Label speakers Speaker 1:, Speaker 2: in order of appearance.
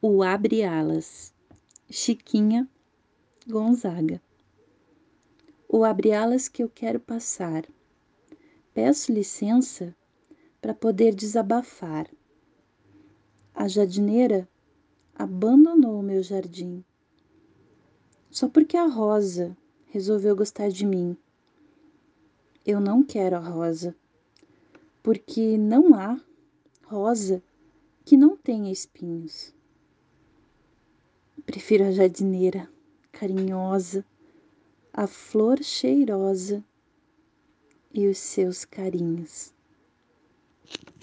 Speaker 1: O Abre Alas, Chiquinha Gonzaga. O abre alas que eu quero passar. Peço licença para poder desabafar. A jardineira abandonou o meu jardim. Só porque a rosa resolveu gostar de mim. Eu não quero a rosa, porque não há rosa que não tenha espinhos. Prefiro a jardineira carinhosa, a flor cheirosa e os seus carinhos.